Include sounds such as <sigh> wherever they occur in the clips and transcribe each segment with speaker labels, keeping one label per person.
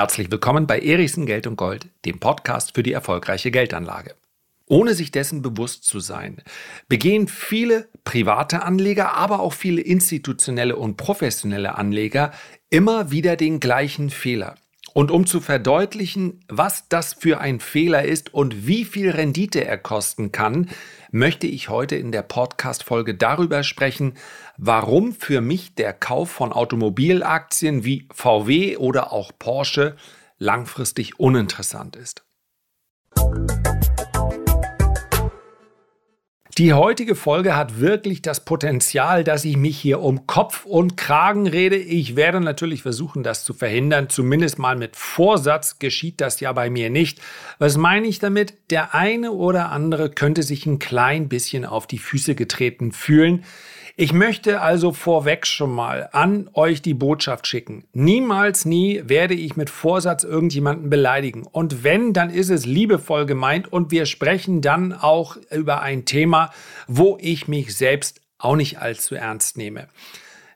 Speaker 1: Herzlich willkommen bei Erichsen Geld und Gold, dem Podcast für die erfolgreiche Geldanlage. Ohne sich dessen bewusst zu sein, begehen viele private Anleger, aber auch viele institutionelle und professionelle Anleger immer wieder den gleichen Fehler. Und um zu verdeutlichen, was das für ein Fehler ist und wie viel Rendite er kosten kann, möchte ich heute in der Podcast-Folge darüber sprechen, warum für mich der Kauf von Automobilaktien wie VW oder auch Porsche langfristig uninteressant ist. Die heutige Folge hat wirklich das Potenzial, dass ich mich hier um Kopf und Kragen rede. Ich werde natürlich versuchen, das zu verhindern. Zumindest mal mit Vorsatz geschieht das ja bei mir nicht. Was meine ich damit? Der eine oder andere könnte sich ein klein bisschen auf die Füße getreten fühlen. Ich möchte also vorweg schon mal an euch die Botschaft schicken. Niemals nie werde ich mit Vorsatz irgendjemanden beleidigen. Und wenn, dann ist es liebevoll gemeint und wir sprechen dann auch über ein Thema, wo ich mich selbst auch nicht allzu ernst nehme.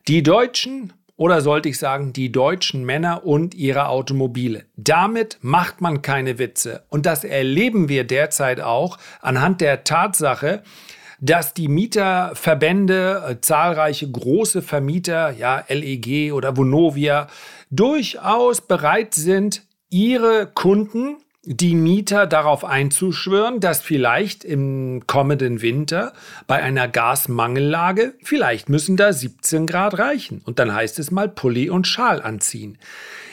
Speaker 1: Die Deutschen oder sollte ich sagen, die deutschen Männer und ihre Automobile. Damit macht man keine Witze. Und das erleben wir derzeit auch anhand der Tatsache, dass die Mieterverbände, äh, zahlreiche große Vermieter, ja, LEG oder Vonovia, durchaus bereit sind, ihre Kunden, die Mieter darauf einzuschwören, dass vielleicht im kommenden Winter bei einer Gasmangellage, vielleicht müssen da 17 Grad reichen. Und dann heißt es mal Pulli und Schal anziehen.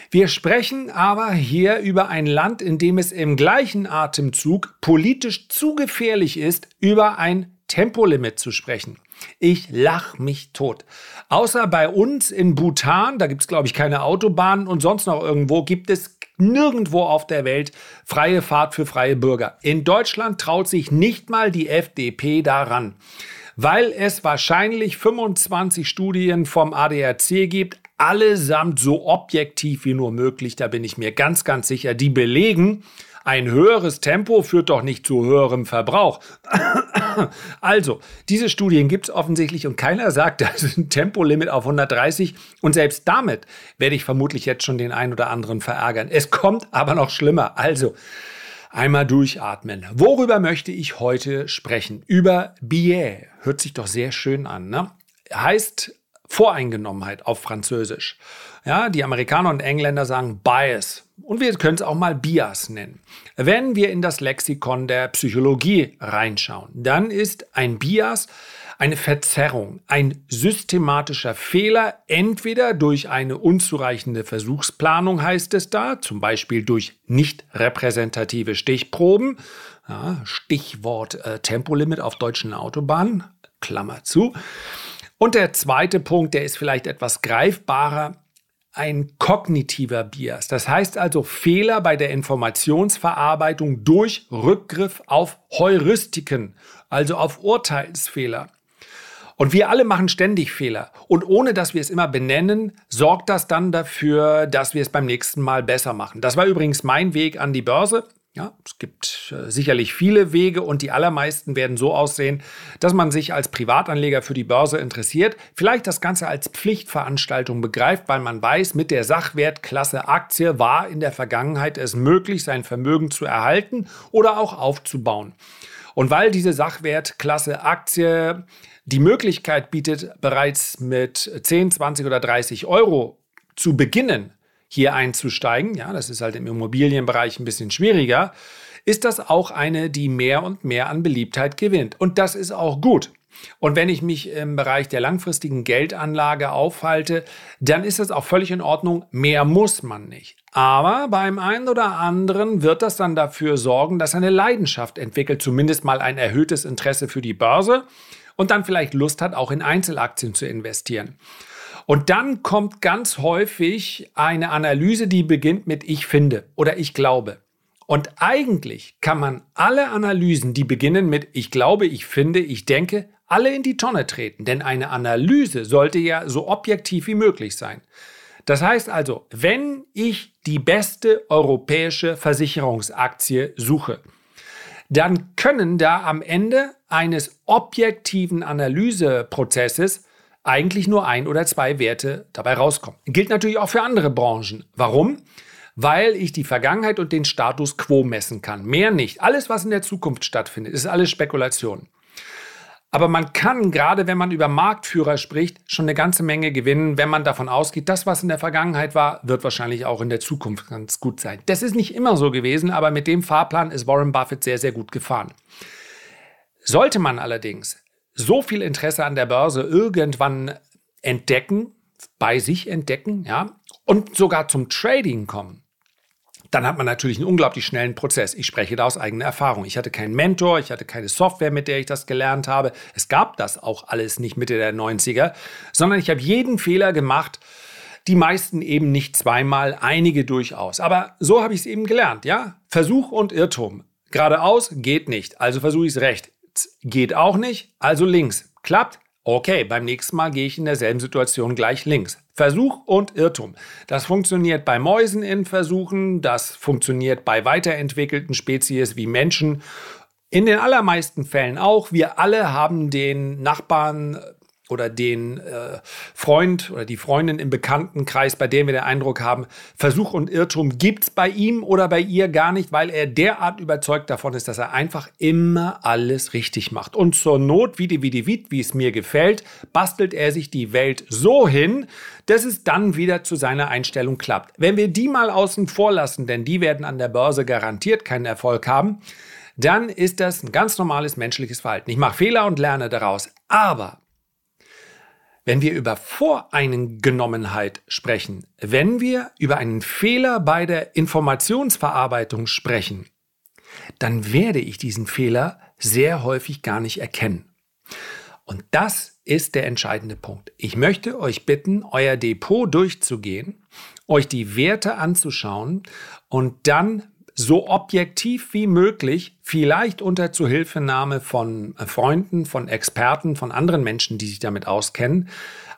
Speaker 1: Wir sprechen aber hier über ein Land, in dem es im gleichen Atemzug politisch zu gefährlich ist, über ein Tempolimit zu sprechen. Ich lach mich tot. Außer bei uns in Bhutan, da gibt es, glaube ich, keine Autobahnen und sonst noch irgendwo gibt es nirgendwo auf der Welt freie Fahrt für freie Bürger. In Deutschland traut sich nicht mal die FDP daran, weil es wahrscheinlich 25 Studien vom ADAC gibt, allesamt so objektiv wie nur möglich, da bin ich mir ganz, ganz sicher, die belegen, ein höheres Tempo führt doch nicht zu höherem Verbrauch. <laughs> also, diese Studien gibt es offensichtlich und keiner sagt, <laughs> das ist ein Tempolimit auf 130 und selbst damit werde ich vermutlich jetzt schon den einen oder anderen verärgern. Es kommt aber noch schlimmer. Also, einmal durchatmen. Worüber möchte ich heute sprechen? Über Billet. Hört sich doch sehr schön an, ne? Heißt Voreingenommenheit auf Französisch. Ja, die Amerikaner und Engländer sagen Bias. Und wir können es auch mal Bias nennen. Wenn wir in das Lexikon der Psychologie reinschauen, dann ist ein Bias eine Verzerrung, ein systematischer Fehler, entweder durch eine unzureichende Versuchsplanung heißt es da, zum Beispiel durch nicht repräsentative Stichproben, ja, Stichwort äh, Tempolimit auf deutschen Autobahnen, Klammer zu. Und der zweite Punkt, der ist vielleicht etwas greifbarer, ein kognitiver Bias. Das heißt also Fehler bei der Informationsverarbeitung durch Rückgriff auf Heuristiken, also auf Urteilsfehler. Und wir alle machen ständig Fehler. Und ohne dass wir es immer benennen, sorgt das dann dafür, dass wir es beim nächsten Mal besser machen. Das war übrigens mein Weg an die Börse. Ja, es gibt äh, sicherlich viele Wege und die allermeisten werden so aussehen, dass man sich als Privatanleger für die Börse interessiert, vielleicht das Ganze als Pflichtveranstaltung begreift, weil man weiß, mit der Sachwertklasse Aktie war in der Vergangenheit es möglich, sein Vermögen zu erhalten oder auch aufzubauen. Und weil diese Sachwertklasse Aktie die Möglichkeit bietet, bereits mit 10, 20 oder 30 Euro zu beginnen, hier einzusteigen, ja, das ist halt im Immobilienbereich ein bisschen schwieriger, ist das auch eine, die mehr und mehr an Beliebtheit gewinnt. Und das ist auch gut. Und wenn ich mich im Bereich der langfristigen Geldanlage aufhalte, dann ist das auch völlig in Ordnung. Mehr muss man nicht. Aber beim einen oder anderen wird das dann dafür sorgen, dass eine Leidenschaft entwickelt, zumindest mal ein erhöhtes Interesse für die Börse und dann vielleicht Lust hat, auch in Einzelaktien zu investieren. Und dann kommt ganz häufig eine Analyse, die beginnt mit Ich finde oder Ich glaube. Und eigentlich kann man alle Analysen, die beginnen mit Ich glaube, ich finde, ich denke, alle in die Tonne treten. Denn eine Analyse sollte ja so objektiv wie möglich sein. Das heißt also, wenn ich die beste europäische Versicherungsaktie suche, dann können da am Ende eines objektiven Analyseprozesses eigentlich nur ein oder zwei Werte dabei rauskommen. Gilt natürlich auch für andere Branchen. Warum? weil ich die Vergangenheit und den Status quo messen kann. Mehr nicht. Alles, was in der Zukunft stattfindet, ist alles Spekulation. Aber man kann, gerade wenn man über Marktführer spricht, schon eine ganze Menge gewinnen, wenn man davon ausgeht, das, was in der Vergangenheit war, wird wahrscheinlich auch in der Zukunft ganz gut sein. Das ist nicht immer so gewesen, aber mit dem Fahrplan ist Warren Buffett sehr, sehr gut gefahren. Sollte man allerdings so viel Interesse an der Börse irgendwann entdecken, bei sich entdecken, ja, und sogar zum Trading kommen, dann hat man natürlich einen unglaublich schnellen Prozess. Ich spreche da aus eigener Erfahrung. Ich hatte keinen Mentor, ich hatte keine Software, mit der ich das gelernt habe. Es gab das auch alles nicht Mitte der 90er, sondern ich habe jeden Fehler gemacht, die meisten eben nicht zweimal, einige durchaus. Aber so habe ich es eben gelernt, ja? Versuch und Irrtum. Geradeaus geht nicht, also versuche ich es recht. Geht auch nicht, also links. Klappt, Okay, beim nächsten Mal gehe ich in derselben Situation gleich links. Versuch und Irrtum. Das funktioniert bei Mäusen in Versuchen, das funktioniert bei weiterentwickelten Spezies wie Menschen. In den allermeisten Fällen auch. Wir alle haben den Nachbarn oder den äh, Freund oder die Freundin im Bekanntenkreis, bei dem wir den Eindruck haben, Versuch und Irrtum gibt es bei ihm oder bei ihr gar nicht, weil er derart überzeugt davon ist, dass er einfach immer alles richtig macht. Und zur Not, wie die, wie die, wie es mir gefällt, bastelt er sich die Welt so hin, dass es dann wieder zu seiner Einstellung klappt. Wenn wir die mal außen vor lassen, denn die werden an der Börse garantiert keinen Erfolg haben, dann ist das ein ganz normales menschliches Verhalten. Ich mache Fehler und lerne daraus. Aber wenn wir über Voreingenommenheit sprechen, wenn wir über einen Fehler bei der Informationsverarbeitung sprechen, dann werde ich diesen Fehler sehr häufig gar nicht erkennen. Und das ist der entscheidende Punkt. Ich möchte euch bitten, euer Depot durchzugehen, euch die Werte anzuschauen und dann so objektiv wie möglich, vielleicht unter Zuhilfenahme von äh, Freunden, von Experten, von anderen Menschen, die sich damit auskennen,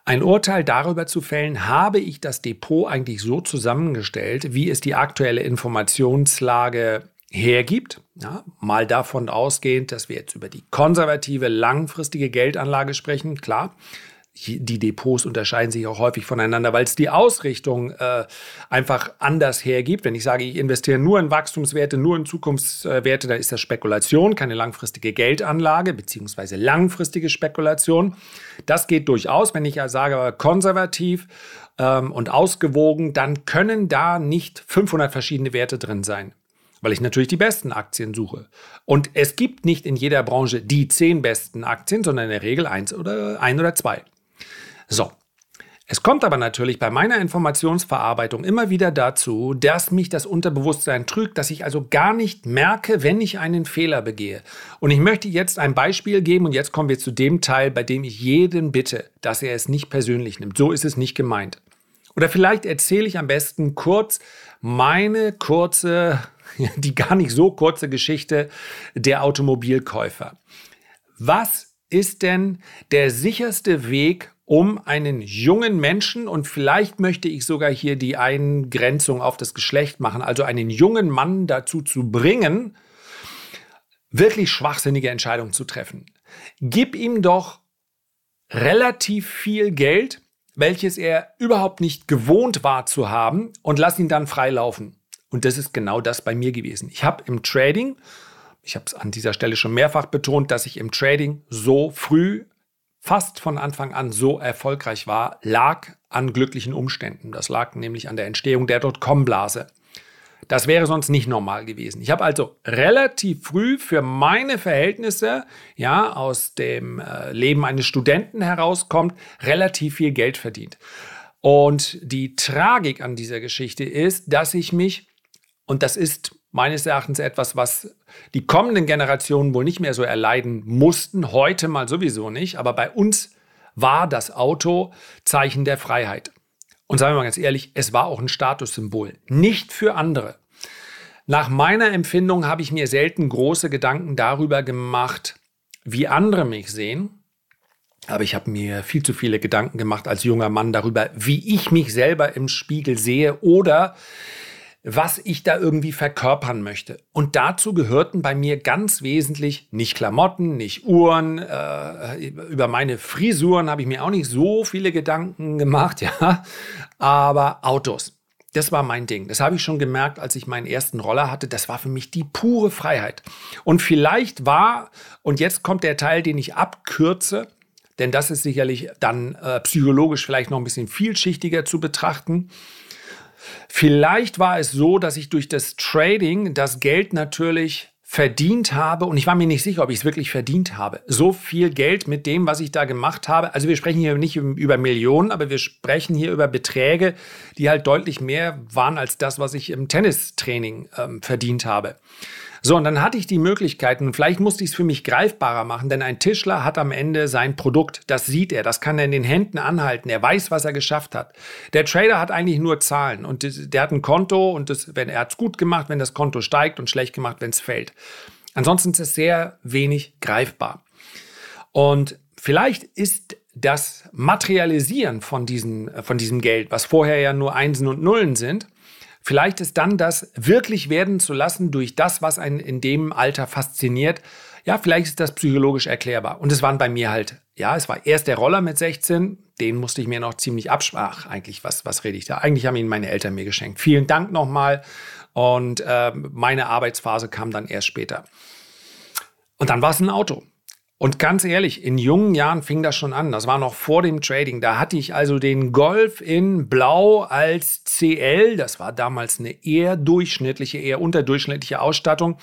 Speaker 1: ein Urteil darüber zu fällen, habe ich das Depot eigentlich so zusammengestellt, wie es die aktuelle Informationslage hergibt. Ja, mal davon ausgehend, dass wir jetzt über die konservative, langfristige Geldanlage sprechen, klar die Depots unterscheiden sich auch häufig voneinander, weil es die Ausrichtung äh, einfach anders hergibt. Wenn ich sage, ich investiere nur in Wachstumswerte, nur in Zukunftswerte, dann ist das Spekulation, keine langfristige Geldanlage, beziehungsweise langfristige Spekulation. Das geht durchaus. Wenn ich ja sage, konservativ ähm, und ausgewogen, dann können da nicht 500 verschiedene Werte drin sein weil ich natürlich die besten Aktien suche. Und es gibt nicht in jeder Branche die zehn besten Aktien, sondern in der Regel eins oder ein oder zwei. So. Es kommt aber natürlich bei meiner Informationsverarbeitung immer wieder dazu, dass mich das Unterbewusstsein trügt, dass ich also gar nicht merke, wenn ich einen Fehler begehe. Und ich möchte jetzt ein Beispiel geben und jetzt kommen wir zu dem Teil, bei dem ich jeden bitte, dass er es nicht persönlich nimmt. So ist es nicht gemeint. Oder vielleicht erzähle ich am besten kurz meine kurze, <laughs> die gar nicht so kurze Geschichte der Automobilkäufer. Was ist denn der sicherste Weg, um einen jungen Menschen und vielleicht möchte ich sogar hier die Eingrenzung auf das Geschlecht machen, also einen jungen Mann dazu zu bringen, wirklich schwachsinnige Entscheidungen zu treffen. Gib ihm doch relativ viel Geld, welches er überhaupt nicht gewohnt war zu haben und lass ihn dann freilaufen. Und das ist genau das bei mir gewesen. Ich habe im Trading, ich habe es an dieser Stelle schon mehrfach betont, dass ich im Trading so früh fast von Anfang an so erfolgreich war, lag an glücklichen Umständen. Das lag nämlich an der Entstehung der Dotcom-Blase. Das wäre sonst nicht normal gewesen. Ich habe also relativ früh für meine Verhältnisse, ja, aus dem äh, Leben eines Studenten herauskommt, relativ viel Geld verdient. Und die Tragik an dieser Geschichte ist, dass ich mich, und das ist meines Erachtens etwas, was die kommenden Generationen wohl nicht mehr so erleiden mussten, heute mal sowieso nicht, aber bei uns war das Auto Zeichen der Freiheit. Und sagen wir mal ganz ehrlich, es war auch ein Statussymbol, nicht für andere. Nach meiner Empfindung habe ich mir selten große Gedanken darüber gemacht, wie andere mich sehen. Aber ich habe mir viel zu viele Gedanken gemacht als junger Mann darüber, wie ich mich selber im Spiegel sehe oder was ich da irgendwie verkörpern möchte. Und dazu gehörten bei mir ganz wesentlich nicht Klamotten, nicht Uhren. Äh, über meine Frisuren habe ich mir auch nicht so viele Gedanken gemacht, <laughs> ja, aber Autos. das war mein Ding. Das habe ich schon gemerkt, als ich meinen ersten Roller hatte. Das war für mich die pure Freiheit. Und vielleicht war, und jetzt kommt der Teil, den ich abkürze, denn das ist sicherlich dann äh, psychologisch vielleicht noch ein bisschen vielschichtiger zu betrachten. Vielleicht war es so, dass ich durch das Trading das Geld natürlich verdient habe, und ich war mir nicht sicher, ob ich es wirklich verdient habe, so viel Geld mit dem, was ich da gemacht habe. Also wir sprechen hier nicht über Millionen, aber wir sprechen hier über Beträge, die halt deutlich mehr waren als das, was ich im Tennistraining ähm, verdient habe. So, und dann hatte ich die Möglichkeiten, vielleicht musste ich es für mich greifbarer machen, denn ein Tischler hat am Ende sein Produkt, das sieht er, das kann er in den Händen anhalten, er weiß, was er geschafft hat. Der Trader hat eigentlich nur Zahlen und der hat ein Konto und das, wenn er hat es gut gemacht, wenn das Konto steigt und schlecht gemacht, wenn es fällt. Ansonsten ist es sehr wenig greifbar. Und vielleicht ist das Materialisieren von, diesen, von diesem Geld, was vorher ja nur Einsen und Nullen sind, Vielleicht ist dann das wirklich werden zu lassen durch das, was einen in dem Alter fasziniert. Ja, vielleicht ist das psychologisch erklärbar. Und es waren bei mir halt, ja, es war erst der Roller mit 16, den musste ich mir noch ziemlich absprachen. Eigentlich, was, was rede ich da? Eigentlich haben ihn meine Eltern mir geschenkt. Vielen Dank nochmal. Und äh, meine Arbeitsphase kam dann erst später. Und dann war es ein Auto. Und ganz ehrlich, in jungen Jahren fing das schon an. Das war noch vor dem Trading. Da hatte ich also den Golf in Blau als CL. Das war damals eine eher durchschnittliche, eher unterdurchschnittliche Ausstattung.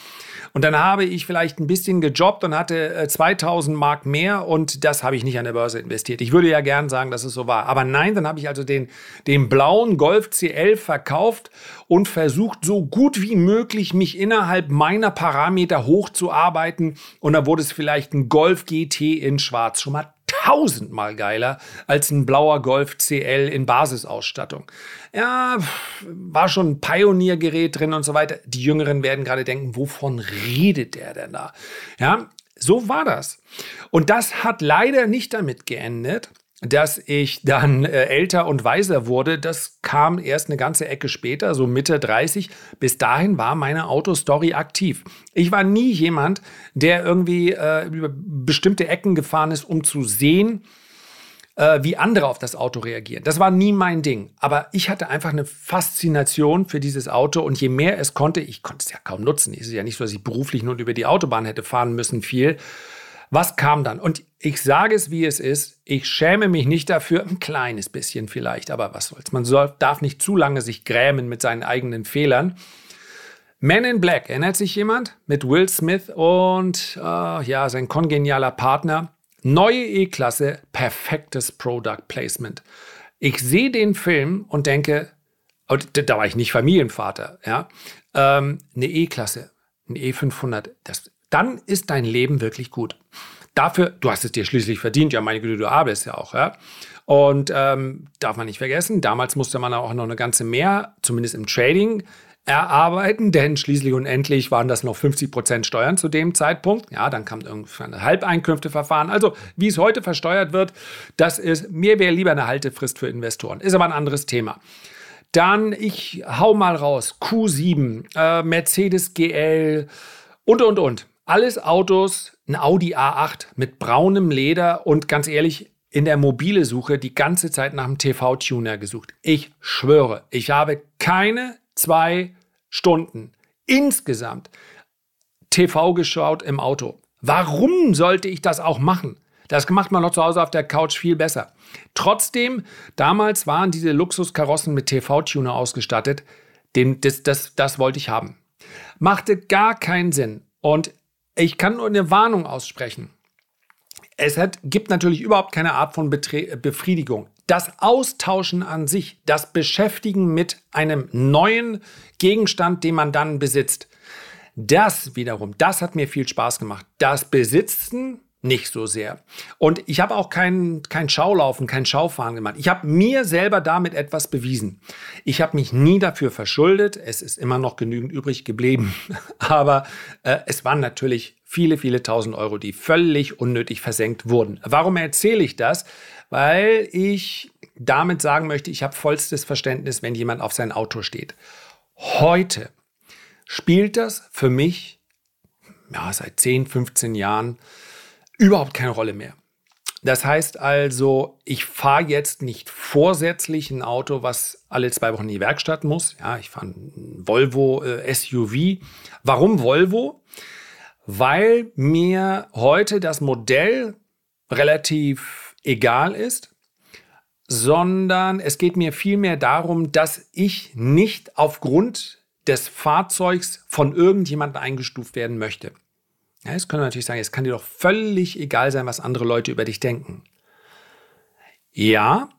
Speaker 1: Und dann habe ich vielleicht ein bisschen gejobbt und hatte 2000 äh, Mark mehr und das habe ich nicht an der Börse investiert. Ich würde ja gern sagen, dass es so war. Aber nein, dann habe ich also den, den blauen Golf CL verkauft und versucht, so gut wie möglich mich innerhalb meiner Parameter hochzuarbeiten. Und dann wurde es vielleicht ein Golf GT in Schwarz. Schon mal tausendmal geiler als ein blauer Golf CL in Basisausstattung. Ja, war schon ein Pioniergerät drin und so weiter. Die Jüngeren werden gerade denken, wovon redet der denn da? Ja, so war das. Und das hat leider nicht damit geendet, dass ich dann äh, älter und weiser wurde, das kam erst eine ganze Ecke später, so Mitte 30. Bis dahin war meine Autostory aktiv. Ich war nie jemand, der irgendwie äh, über bestimmte Ecken gefahren ist, um zu sehen, äh, wie andere auf das Auto reagieren. Das war nie mein Ding. Aber ich hatte einfach eine Faszination für dieses Auto und je mehr es konnte, ich konnte es ja kaum nutzen. Es ist ja nicht so, dass ich beruflich nur über die Autobahn hätte fahren müssen, viel. Was kam dann? Und ich sage es, wie es ist. Ich schäme mich nicht dafür, ein kleines bisschen vielleicht, aber was soll's. Man soll, darf nicht zu lange sich grämen mit seinen eigenen Fehlern. Man in Black, erinnert sich jemand? Mit Will Smith und äh, ja, sein kongenialer Partner. Neue E-Klasse, perfektes Product Placement. Ich sehe den Film und denke, oh, da war ich nicht Familienvater, ja, ähm, eine E-Klasse, ein E500, das dann ist dein Leben wirklich gut. Dafür, du hast es dir schließlich verdient, ja, meine Güte, du arbeitest ja auch, ja. Und ähm, darf man nicht vergessen, damals musste man auch noch eine ganze mehr, zumindest im Trading, erarbeiten, denn schließlich und endlich waren das noch 50 Prozent Steuern zu dem Zeitpunkt. Ja, dann kam irgendwann ein Halbeinkünfteverfahren. Also, wie es heute versteuert wird, das ist, mir wäre lieber eine Haltefrist für Investoren. Ist aber ein anderes Thema. Dann, ich hau mal raus, Q7, äh, Mercedes GL und, und, und. Alles Autos, ein Audi A8 mit braunem Leder und ganz ehrlich, in der mobile Suche die ganze Zeit nach einem TV-Tuner gesucht. Ich schwöre, ich habe keine zwei Stunden insgesamt TV geschaut im Auto. Warum sollte ich das auch machen? Das macht man noch zu Hause auf der Couch viel besser. Trotzdem, damals waren diese Luxuskarossen mit TV-Tuner ausgestattet. Den, das, das, das wollte ich haben. Machte gar keinen Sinn. Und ich kann nur eine Warnung aussprechen. Es hat, gibt natürlich überhaupt keine Art von Betre Befriedigung. Das Austauschen an sich, das Beschäftigen mit einem neuen Gegenstand, den man dann besitzt, das wiederum, das hat mir viel Spaß gemacht. Das Besitzen nicht so sehr. Und ich habe auch kein, kein Schaulaufen, kein Schaufahren gemacht. Ich habe mir selber damit etwas bewiesen. Ich habe mich nie dafür verschuldet. Es ist immer noch genügend übrig geblieben. <laughs> Aber äh, es waren natürlich viele, viele tausend Euro, die völlig unnötig versenkt wurden. Warum erzähle ich das? Weil ich damit sagen möchte, ich habe vollstes Verständnis, wenn jemand auf sein Auto steht. Heute spielt das für mich ja, seit 10, 15 Jahren überhaupt keine Rolle mehr. Das heißt also, ich fahre jetzt nicht vorsätzlich ein Auto, was alle zwei Wochen in die Werkstatt muss. Ja, ich fahre ein Volvo äh, SUV. Warum Volvo? Weil mir heute das Modell relativ egal ist, sondern es geht mir vielmehr darum, dass ich nicht aufgrund des Fahrzeugs von irgendjemandem eingestuft werden möchte. Ja, jetzt können wir natürlich sagen, es kann dir doch völlig egal sein, was andere Leute über dich denken. Ja,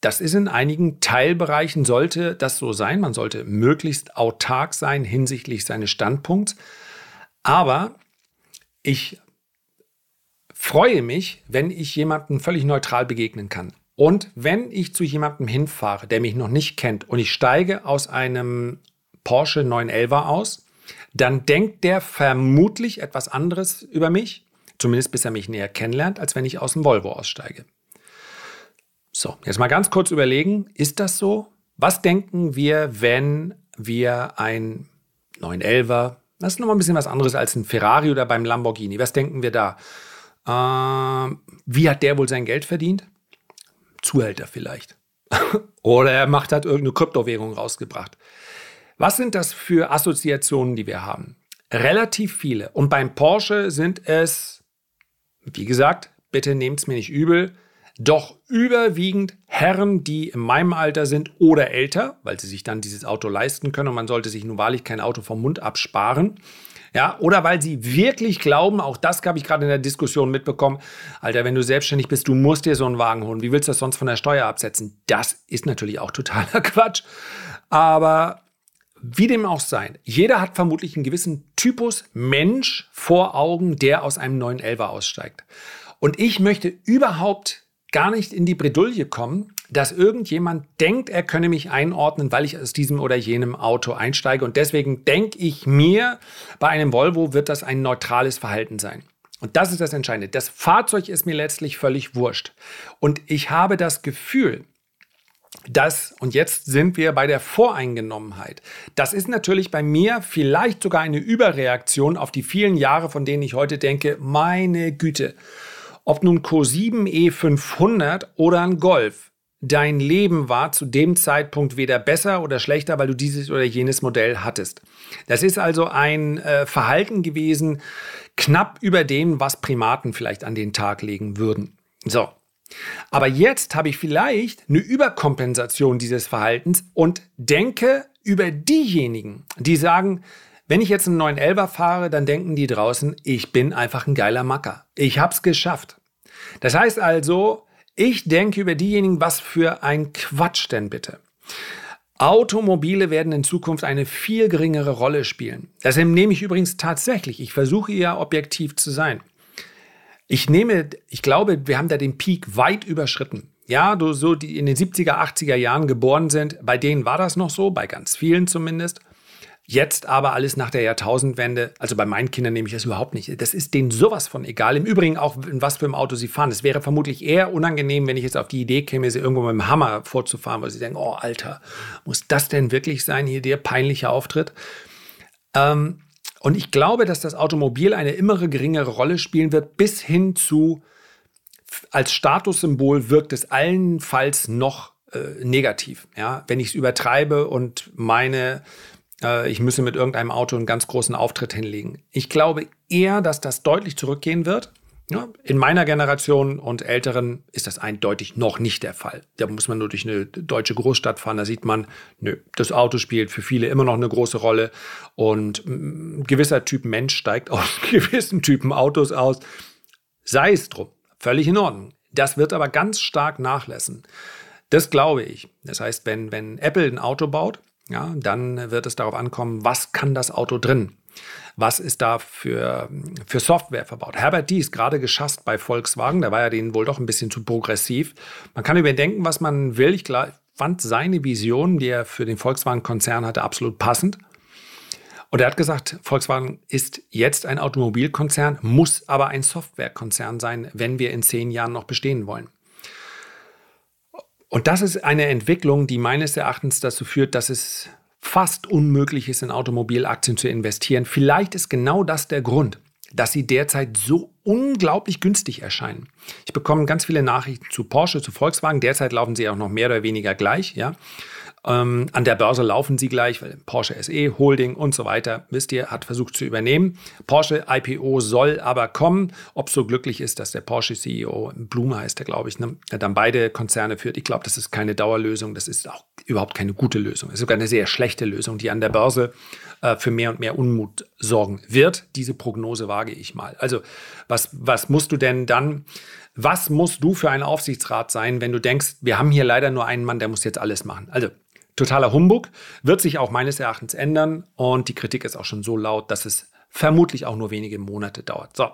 Speaker 1: das ist in einigen Teilbereichen sollte das so sein. Man sollte möglichst autark sein hinsichtlich seines Standpunkts. Aber ich freue mich, wenn ich jemandem völlig neutral begegnen kann. Und wenn ich zu jemandem hinfahre, der mich noch nicht kennt und ich steige aus einem Porsche 911 aus, dann denkt der vermutlich etwas anderes über mich, zumindest bis er mich näher kennenlernt, als wenn ich aus dem Volvo aussteige. So, jetzt mal ganz kurz überlegen, ist das so? Was denken wir, wenn wir ein 911er, das ist nochmal ein bisschen was anderes als ein Ferrari oder beim Lamborghini, was denken wir da? Äh, wie hat der wohl sein Geld verdient? Zuhälter vielleicht. <laughs> oder er macht, hat irgendeine Kryptowährung rausgebracht. Was sind das für Assoziationen, die wir haben? Relativ viele. Und beim Porsche sind es, wie gesagt, bitte nehmt es mir nicht übel, doch überwiegend Herren, die in meinem Alter sind oder älter, weil sie sich dann dieses Auto leisten können und man sollte sich nun wahrlich kein Auto vom Mund absparen. Ja, oder weil sie wirklich glauben, auch das habe ich gerade in der Diskussion mitbekommen, Alter, wenn du selbstständig bist, du musst dir so einen Wagen holen. Wie willst du das sonst von der Steuer absetzen? Das ist natürlich auch totaler <laughs> Quatsch. Aber wie dem auch sei, jeder hat vermutlich einen gewissen Typus Mensch vor Augen, der aus einem neuen Elver aussteigt. Und ich möchte überhaupt gar nicht in die Bredouille kommen, dass irgendjemand denkt, er könne mich einordnen, weil ich aus diesem oder jenem Auto einsteige. Und deswegen denke ich mir, bei einem Volvo wird das ein neutrales Verhalten sein. Und das ist das Entscheidende. Das Fahrzeug ist mir letztlich völlig wurscht. Und ich habe das Gefühl, das, und jetzt sind wir bei der Voreingenommenheit. Das ist natürlich bei mir vielleicht sogar eine Überreaktion auf die vielen Jahre, von denen ich heute denke, meine Güte, ob nun Co7 E500 oder ein Golf, dein Leben war zu dem Zeitpunkt weder besser oder schlechter, weil du dieses oder jenes Modell hattest. Das ist also ein äh, Verhalten gewesen, knapp über dem, was Primaten vielleicht an den Tag legen würden. So, aber jetzt habe ich vielleicht eine Überkompensation dieses Verhaltens und denke über diejenigen, die sagen, wenn ich jetzt einen 911er fahre, dann denken die draußen, ich bin einfach ein geiler Macker. Ich habe es geschafft. Das heißt also, ich denke über diejenigen, was für ein Quatsch denn bitte. Automobile werden in Zukunft eine viel geringere Rolle spielen. Das nehme ich übrigens tatsächlich. Ich versuche ja objektiv zu sein. Ich nehme, ich glaube, wir haben da den Peak weit überschritten. Ja, du, so die in den 70er, 80er Jahren geboren sind, bei denen war das noch so, bei ganz vielen zumindest. Jetzt aber alles nach der Jahrtausendwende, also bei meinen Kindern nehme ich das überhaupt nicht. Das ist denen sowas von egal. Im Übrigen auch, in was für einem Auto sie fahren. Es wäre vermutlich eher unangenehm, wenn ich jetzt auf die Idee käme, sie irgendwo mit dem Hammer vorzufahren, weil sie denken, oh Alter, muss das denn wirklich sein, hier der peinliche Auftritt? Ähm, und ich glaube, dass das Automobil eine immer geringere Rolle spielen wird, bis hin zu, als Statussymbol wirkt es allenfalls noch äh, negativ. Ja? Wenn ich es übertreibe und meine, äh, ich müsse mit irgendeinem Auto einen ganz großen Auftritt hinlegen. Ich glaube eher, dass das deutlich zurückgehen wird. In meiner Generation und Älteren ist das eindeutig noch nicht der Fall. Da muss man nur durch eine deutsche Großstadt fahren, da sieht man, nö, das Auto spielt für viele immer noch eine große Rolle und ein gewisser Typ Mensch steigt aus <laughs> gewissen Typen Autos aus. Sei es drum, völlig in Ordnung. Das wird aber ganz stark nachlassen. Das glaube ich. Das heißt, wenn, wenn Apple ein Auto baut, ja, dann wird es darauf ankommen, was kann das Auto drin? Was ist da für, für Software verbaut? Herbert Dies, gerade geschasst bei Volkswagen, da war ja denen wohl doch ein bisschen zu progressiv. Man kann überdenken, was man will. Ich fand seine Vision, die er für den Volkswagen-Konzern hatte, absolut passend. Und er hat gesagt, Volkswagen ist jetzt ein Automobilkonzern, muss aber ein Softwarekonzern sein, wenn wir in zehn Jahren noch bestehen wollen. Und das ist eine Entwicklung, die meines Erachtens dazu führt, dass es fast unmöglich ist, in Automobilaktien zu investieren. Vielleicht ist genau das der Grund. dass sie derzeit so unglaublich günstig erscheinen. Ich bekomme ganz viele Nachrichten zu Porsche, zu Volkswagen. Derzeit laufen sie auch noch mehr oder weniger gleich, ja. Ähm, an der Börse laufen sie gleich, weil Porsche SE, Holding und so weiter, wisst ihr, hat versucht zu übernehmen. Porsche IPO soll aber kommen. Ob so glücklich ist, dass der Porsche-CEO, Blume heißt der, glaube ich, ne, dann beide Konzerne führt. Ich glaube, das ist keine Dauerlösung. Das ist auch überhaupt keine gute Lösung. Das ist sogar eine sehr schlechte Lösung, die an der Börse äh, für mehr und mehr Unmut sorgen wird. Diese Prognose wage ich mal. Also, was, was musst du denn dann was musst du für ein Aufsichtsrat sein, wenn du denkst, wir haben hier leider nur einen Mann, der muss jetzt alles machen? Also totaler Humbug, wird sich auch meines Erachtens ändern und die Kritik ist auch schon so laut, dass es vermutlich auch nur wenige Monate dauert. So.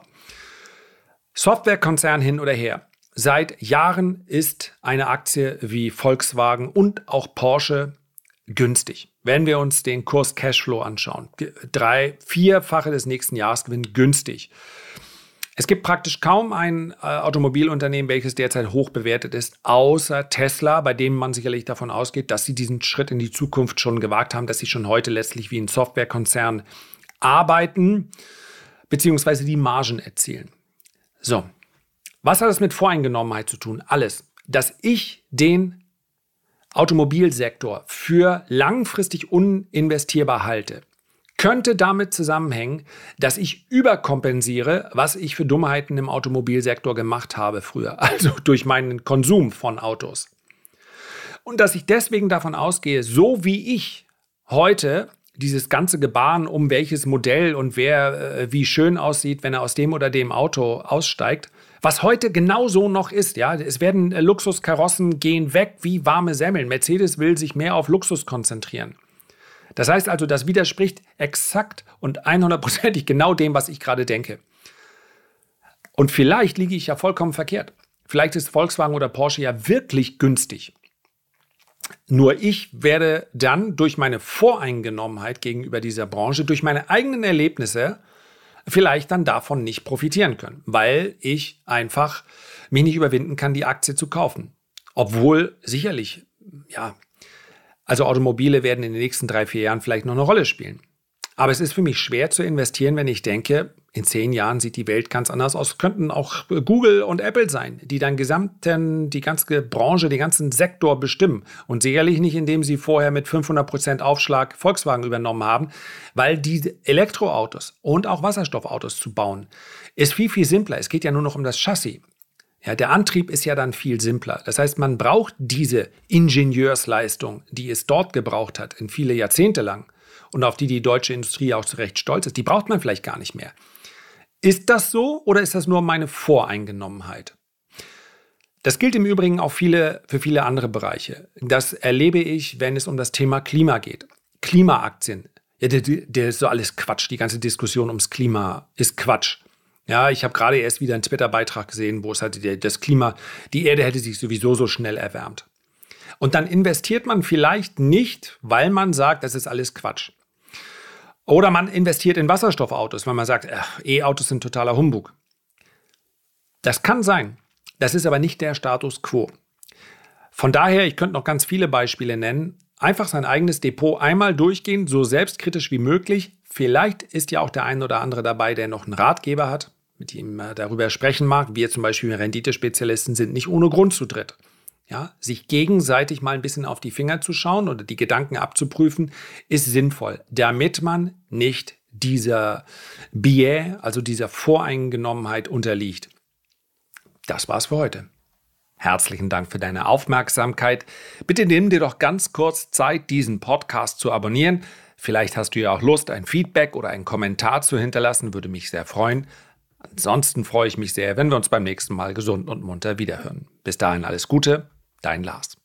Speaker 1: Softwarekonzern hin oder her. Seit Jahren ist eine Aktie wie Volkswagen und auch Porsche günstig. Wenn wir uns den Kurs Cashflow anschauen, drei, vierfache des nächsten Jahresgewinn günstig. Es gibt praktisch kaum ein äh, Automobilunternehmen, welches derzeit hoch bewertet ist, außer Tesla, bei dem man sicherlich davon ausgeht, dass sie diesen Schritt in die Zukunft schon gewagt haben, dass sie schon heute letztlich wie ein Softwarekonzern arbeiten, beziehungsweise die Margen erzielen. So, was hat das mit Voreingenommenheit zu tun? Alles. Dass ich den Automobilsektor für langfristig uninvestierbar halte könnte damit zusammenhängen, dass ich überkompensiere, was ich für Dummheiten im Automobilsektor gemacht habe früher, <laughs> also durch meinen Konsum von Autos. Und dass ich deswegen davon ausgehe, so wie ich heute dieses ganze Gebaren um welches Modell und wer äh, wie schön aussieht, wenn er aus dem oder dem Auto aussteigt, was heute genauso noch ist, ja, es werden äh, Luxuskarossen gehen weg wie warme Semmeln. Mercedes will sich mehr auf Luxus konzentrieren. Das heißt also, das widerspricht exakt und 100%ig <laughs> genau dem, was ich gerade denke. Und vielleicht liege ich ja vollkommen verkehrt. Vielleicht ist Volkswagen oder Porsche ja wirklich günstig. Nur ich werde dann durch meine Voreingenommenheit gegenüber dieser Branche, durch meine eigenen Erlebnisse, vielleicht dann davon nicht profitieren können, weil ich einfach mich nicht überwinden kann, die Aktie zu kaufen. Obwohl sicherlich, ja, also Automobile werden in den nächsten drei, vier Jahren vielleicht noch eine Rolle spielen. Aber es ist für mich schwer zu investieren, wenn ich denke, in zehn Jahren sieht die Welt ganz anders aus. Könnten auch Google und Apple sein, die dann gesamten, die ganze Branche, den ganzen Sektor bestimmen. Und sicherlich nicht, indem sie vorher mit 500 Prozent Aufschlag Volkswagen übernommen haben, weil diese Elektroautos und auch Wasserstoffautos zu bauen, ist viel, viel simpler. Es geht ja nur noch um das Chassis. Ja, der Antrieb ist ja dann viel simpler. Das heißt, man braucht diese Ingenieursleistung, die es dort gebraucht hat, in viele Jahrzehnte lang und auf die die deutsche Industrie auch zu Recht stolz ist, die braucht man vielleicht gar nicht mehr. Ist das so oder ist das nur meine Voreingenommenheit? Das gilt im Übrigen auch viele, für viele andere Bereiche. Das erlebe ich, wenn es um das Thema Klima geht. Klimaaktien. Ja, der, der ist so alles Quatsch. Die ganze Diskussion ums Klima ist Quatsch. Ja, ich habe gerade erst wieder einen Twitter-Beitrag gesehen, wo es halt das Klima, die Erde hätte sich sowieso so schnell erwärmt. Und dann investiert man vielleicht nicht, weil man sagt, das ist alles Quatsch. Oder man investiert in Wasserstoffautos, weil man sagt, E-Autos sind totaler Humbug. Das kann sein. Das ist aber nicht der Status quo. Von daher, ich könnte noch ganz viele Beispiele nennen. Einfach sein eigenes Depot einmal durchgehen, so selbstkritisch wie möglich. Vielleicht ist ja auch der ein oder andere dabei, der noch einen Ratgeber hat, mit dem er darüber sprechen mag. Wir zum Beispiel Renditespezialisten sind nicht ohne Grund zu dritt. Ja, sich gegenseitig mal ein bisschen auf die Finger zu schauen oder die Gedanken abzuprüfen, ist sinnvoll, damit man nicht dieser Biais, also dieser Voreingenommenheit unterliegt. Das war's für heute. Herzlichen Dank für deine Aufmerksamkeit. Bitte nimm dir doch ganz kurz Zeit, diesen Podcast zu abonnieren. Vielleicht hast du ja auch Lust, ein Feedback oder einen Kommentar zu hinterlassen, würde mich sehr freuen. Ansonsten freue ich mich sehr, wenn wir uns beim nächsten Mal gesund und munter wiederhören. Bis dahin alles Gute, dein Lars.